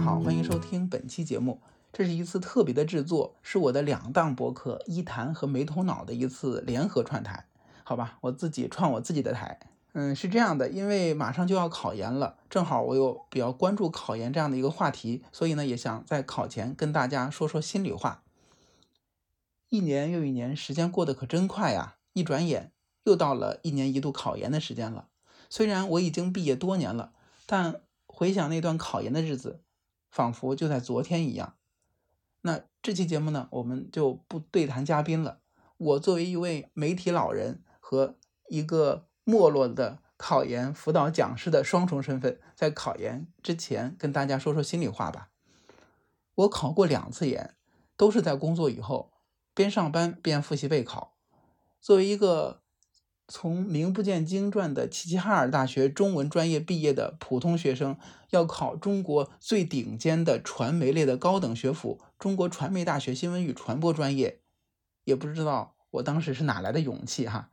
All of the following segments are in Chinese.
家好，欢迎收听本期节目。这是一次特别的制作，是我的两档博客一谈和没头脑的一次联合串台。好吧，我自己串我自己的台。嗯，是这样的，因为马上就要考研了，正好我又比较关注考研这样的一个话题，所以呢，也想在考前跟大家说说心里话。一年又一年，时间过得可真快呀！一转眼又到了一年一度考研的时间了。虽然我已经毕业多年了，但回想那段考研的日子，仿佛就在昨天一样。那这期节目呢，我们就不对谈嘉宾了。我作为一位媒体老人和一个没落的考研辅导讲师的双重身份，在考研之前跟大家说说心里话吧。我考过两次研，都是在工作以后，边上班边复习备考。作为一个从名不见经传的齐齐哈尔大学中文专业毕业的普通学生，要考中国最顶尖的传媒类的高等学府——中国传媒大学新闻与传播专业，也不知道我当时是哪来的勇气哈。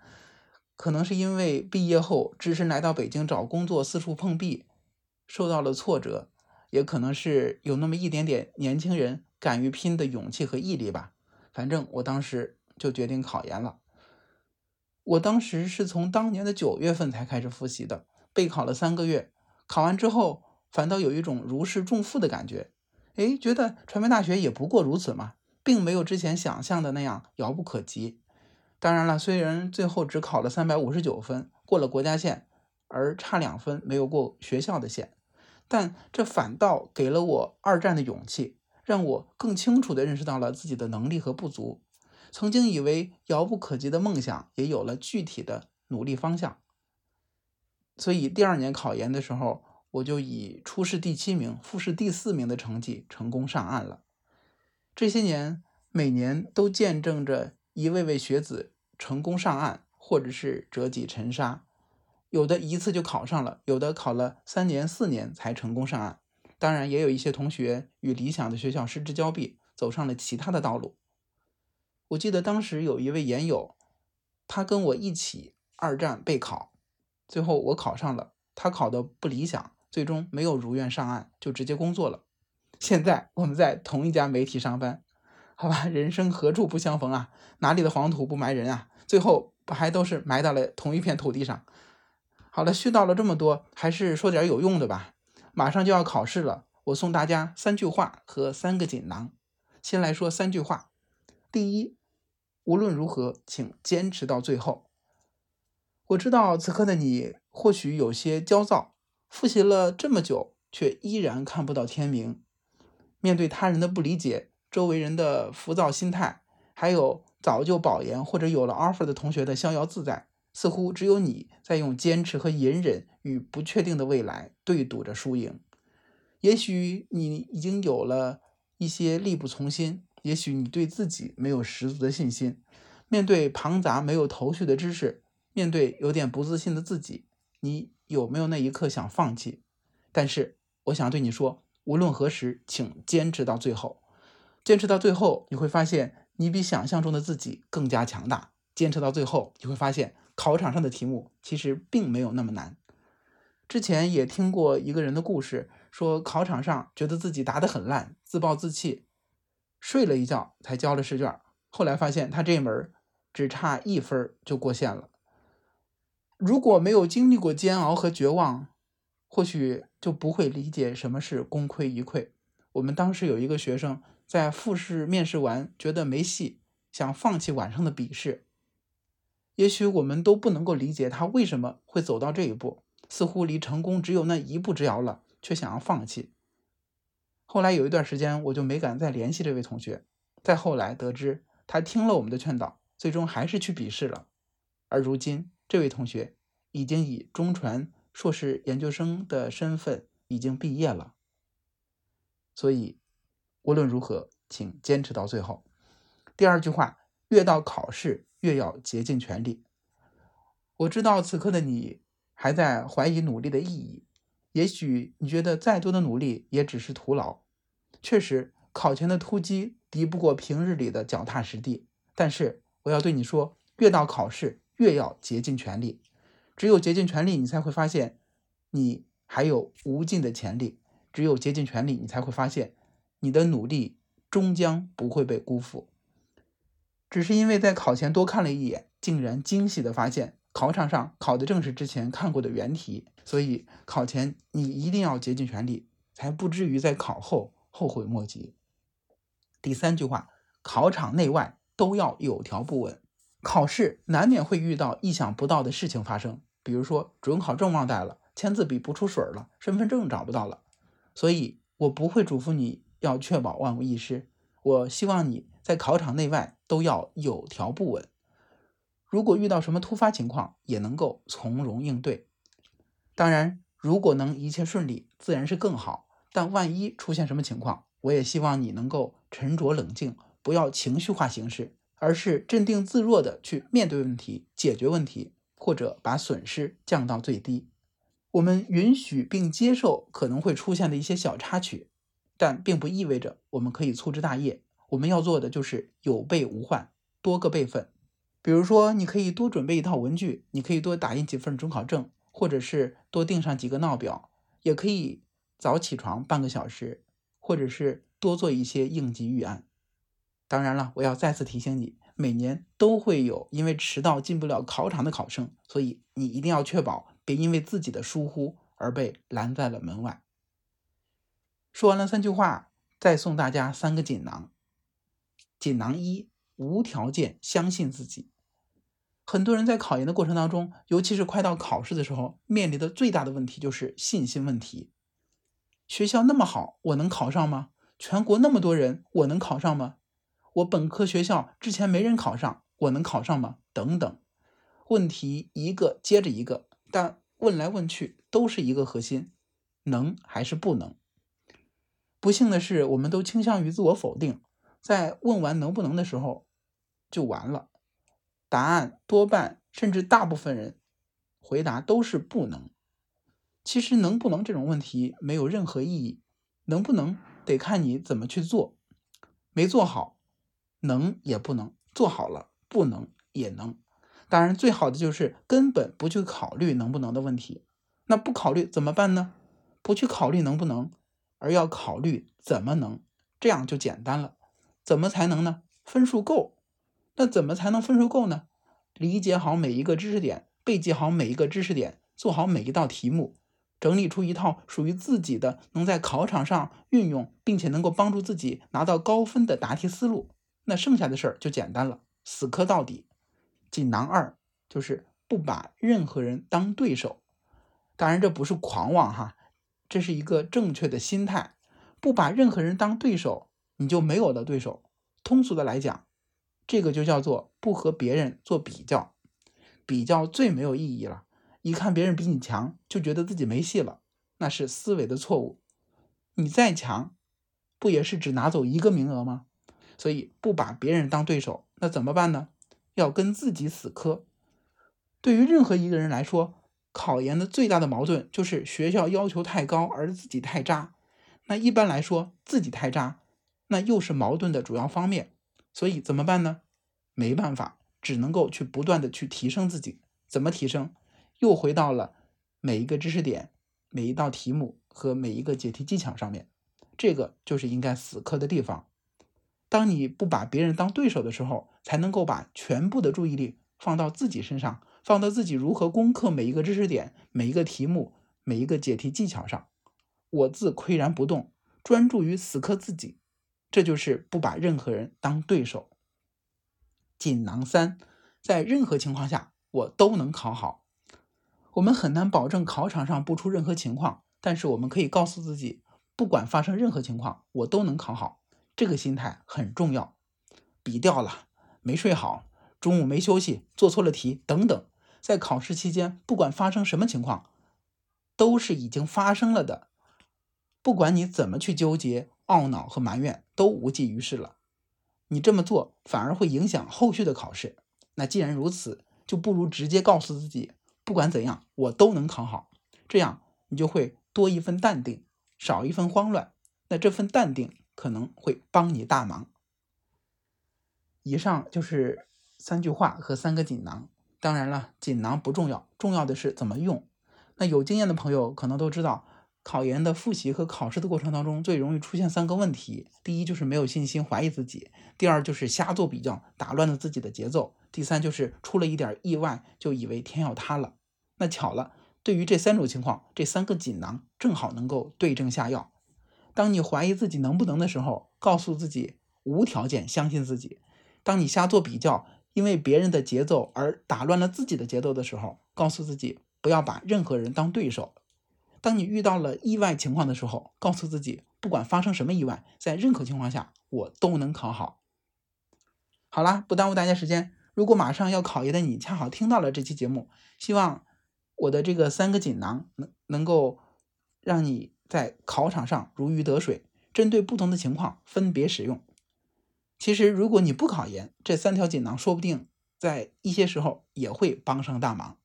可能是因为毕业后只身来到北京找工作，四处碰壁，受到了挫折；也可能是有那么一点点年轻人敢于拼的勇气和毅力吧。反正我当时就决定考研了。我当时是从当年的九月份才开始复习的，备考了三个月。考完之后，反倒有一种如释重负的感觉。哎，觉得传媒大学也不过如此嘛，并没有之前想象的那样遥不可及。当然了，虽然最后只考了三百五十九分，过了国家线，而差两分没有过学校的线，但这反倒给了我二战的勇气，让我更清楚地认识到了自己的能力和不足。曾经以为遥不可及的梦想，也有了具体的努力方向。所以第二年考研的时候，我就以初试第七名、复试第四名的成绩成功上岸了。这些年，每年都见证着一位位学子成功上岸，或者是折戟沉沙。有的一次就考上了，有的考了三年、四年才成功上岸。当然，也有一些同学与理想的学校失之交臂，走上了其他的道路。我记得当时有一位研友，他跟我一起二战备考，最后我考上了，他考的不理想，最终没有如愿上岸，就直接工作了。现在我们在同一家媒体上班，好吧，人生何处不相逢啊？哪里的黄土不埋人啊？最后不还都是埋到了同一片土地上？好了，絮叨了这么多，还是说点有用的吧。马上就要考试了，我送大家三句话和三个锦囊。先来说三句话，第一。无论如何，请坚持到最后。我知道此刻的你或许有些焦躁，复习了这么久，却依然看不到天明。面对他人的不理解，周围人的浮躁心态，还有早就保研或者有了 offer 的同学的逍遥自在，似乎只有你在用坚持和隐忍与不确定的未来对赌着输赢。也许你已经有了一些力不从心。也许你对自己没有十足的信心，面对庞杂没有头绪的知识，面对有点不自信的自己，你有没有那一刻想放弃？但是我想对你说，无论何时，请坚持到最后。坚持到最后，你会发现你比想象中的自己更加强大。坚持到最后，你会发现考场上的题目其实并没有那么难。之前也听过一个人的故事，说考场上觉得自己答得很烂，自暴自弃。睡了一觉才交了试卷，后来发现他这门只差一分就过线了。如果没有经历过煎熬和绝望，或许就不会理解什么是功亏一篑。我们当时有一个学生在复试面试完，觉得没戏，想放弃晚上的笔试。也许我们都不能够理解他为什么会走到这一步，似乎离成功只有那一步之遥了，却想要放弃。后来有一段时间，我就没敢再联系这位同学。再后来得知，他听了我们的劝导，最终还是去笔试了。而如今，这位同学已经以中传硕士研究生的身份已经毕业了。所以，无论如何，请坚持到最后。第二句话，越到考试越要竭尽全力。我知道此刻的你还在怀疑努力的意义。也许你觉得再多的努力也只是徒劳。确实，考前的突击敌不过平日里的脚踏实地。但是我要对你说，越到考试越要竭尽全力。只有竭尽全力，你才会发现你还有无尽的潜力；只有竭尽全力，你才会发现你的努力终将不会被辜负。只是因为在考前多看了一眼，竟然惊喜的发现考场上考的正是之前看过的原题，所以考前你一定要竭尽全力，才不至于在考后后悔莫及。第三句话，考场内外都要有条不紊。考试难免会遇到意想不到的事情发生，比如说准考证忘带了，签字笔不出水了，身份证找不到了。所以我不会嘱咐你要确保万无一失，我希望你在考场内外都要有条不紊。如果遇到什么突发情况，也能够从容应对。当然，如果能一切顺利，自然是更好。但万一出现什么情况，我也希望你能够沉着冷静，不要情绪化行事，而是镇定自若的去面对问题、解决问题，或者把损失降到最低。我们允许并接受可能会出现的一些小插曲，但并不意味着我们可以粗枝大叶。我们要做的就是有备无患，多个备份。比如说，你可以多准备一套文具，你可以多打印几份准考证，或者是多订上几个闹表，也可以。早起床半个小时，或者是多做一些应急预案。当然了，我要再次提醒你，每年都会有因为迟到进不了考场的考生，所以你一定要确保别因为自己的疏忽而被拦在了门外。说完了三句话，再送大家三个锦囊。锦囊一：无条件相信自己。很多人在考研的过程当中，尤其是快到考试的时候，面临的最大的问题就是信心问题。学校那么好，我能考上吗？全国那么多人，我能考上吗？我本科学校之前没人考上，我能考上吗？等等，问题一个接着一个，但问来问去都是一个核心：能还是不能？不幸的是，我们都倾向于自我否定，在问完能不能的时候就完了。答案多半甚至大部分人回答都是不能。其实能不能这种问题没有任何意义，能不能得看你怎么去做，没做好，能也不能做好了，不能也能。当然，最好的就是根本不去考虑能不能的问题。那不考虑怎么办呢？不去考虑能不能，而要考虑怎么能，这样就简单了。怎么才能呢？分数够。那怎么才能分数够呢？理解好每一个知识点，背记好每一个知识点，做好每一道题目。整理出一套属于自己的，能在考场上运用，并且能够帮助自己拿到高分的答题思路，那剩下的事儿就简单了，死磕到底。锦囊二就是不把任何人当对手，当然这不是狂妄哈，这是一个正确的心态。不把任何人当对手，你就没有了对手。通俗的来讲，这个就叫做不和别人做比较，比较最没有意义了。一看别人比你强，就觉得自己没戏了，那是思维的错误。你再强，不也是只拿走一个名额吗？所以不把别人当对手，那怎么办呢？要跟自己死磕。对于任何一个人来说，考研的最大的矛盾就是学校要求太高，而自己太渣。那一般来说，自己太渣，那又是矛盾的主要方面。所以怎么办呢？没办法，只能够去不断的去提升自己。怎么提升？又回到了每一个知识点、每一道题目和每一个解题技巧上面，这个就是应该死磕的地方。当你不把别人当对手的时候，才能够把全部的注意力放到自己身上，放到自己如何攻克每一个知识点、每一个题目、每一个解题技巧上。我自岿然不动，专注于死磕自己，这就是不把任何人当对手。锦囊三，在任何情况下我都能考好。我们很难保证考场上不出任何情况，但是我们可以告诉自己，不管发生任何情况，我都能考好。这个心态很重要。笔掉了，没睡好，中午没休息，做错了题等等，在考试期间，不管发生什么情况，都是已经发生了的。不管你怎么去纠结、懊恼和埋怨，都无济于事了。你这么做反而会影响后续的考试。那既然如此，就不如直接告诉自己。不管怎样，我都能考好，这样你就会多一份淡定，少一份慌乱。那这份淡定可能会帮你大忙。以上就是三句话和三个锦囊。当然了，锦囊不重要，重要的是怎么用。那有经验的朋友可能都知道，考研的复习和考试的过程当中，最容易出现三个问题：第一就是没有信心，怀疑自己；第二就是瞎做比较，打乱了自己的节奏；第三就是出了一点意外，就以为天要塌了。那巧了，对于这三种情况，这三个锦囊正好能够对症下药。当你怀疑自己能不能的时候，告诉自己无条件相信自己；当你瞎做比较，因为别人的节奏而打乱了自己的节奏的时候，告诉自己不要把任何人当对手。当你遇到了意外情况的时候，告诉自己，不管发生什么意外，在任何情况下我都能考好。好啦，不耽误大家时间。如果马上要考研的你恰好听到了这期节目，希望我的这个三个锦囊能能够让你在考场上如鱼得水。针对不同的情况分别使用。其实，如果你不考研，这三条锦囊说不定在一些时候也会帮上大忙。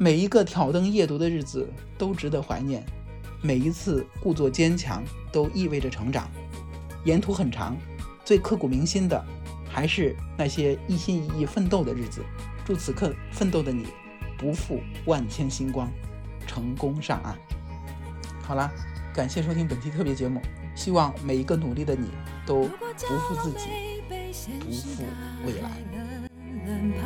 每一个挑灯夜读的日子都值得怀念，每一次故作坚强都意味着成长。沿途很长，最刻骨铭心的还是那些一心一意奋斗的日子。祝此刻奋斗的你不负万千星光，成功上岸。好了，感谢收听本期特别节目，希望每一个努力的你都不负自己，不负未来。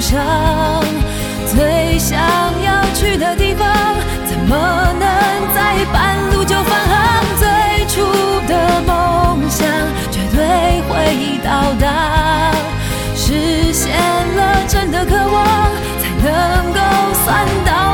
上，最想要去的地方，怎么能在半路就返航？最初的梦想。绝对会到达，实现了真的渴望，才能够算到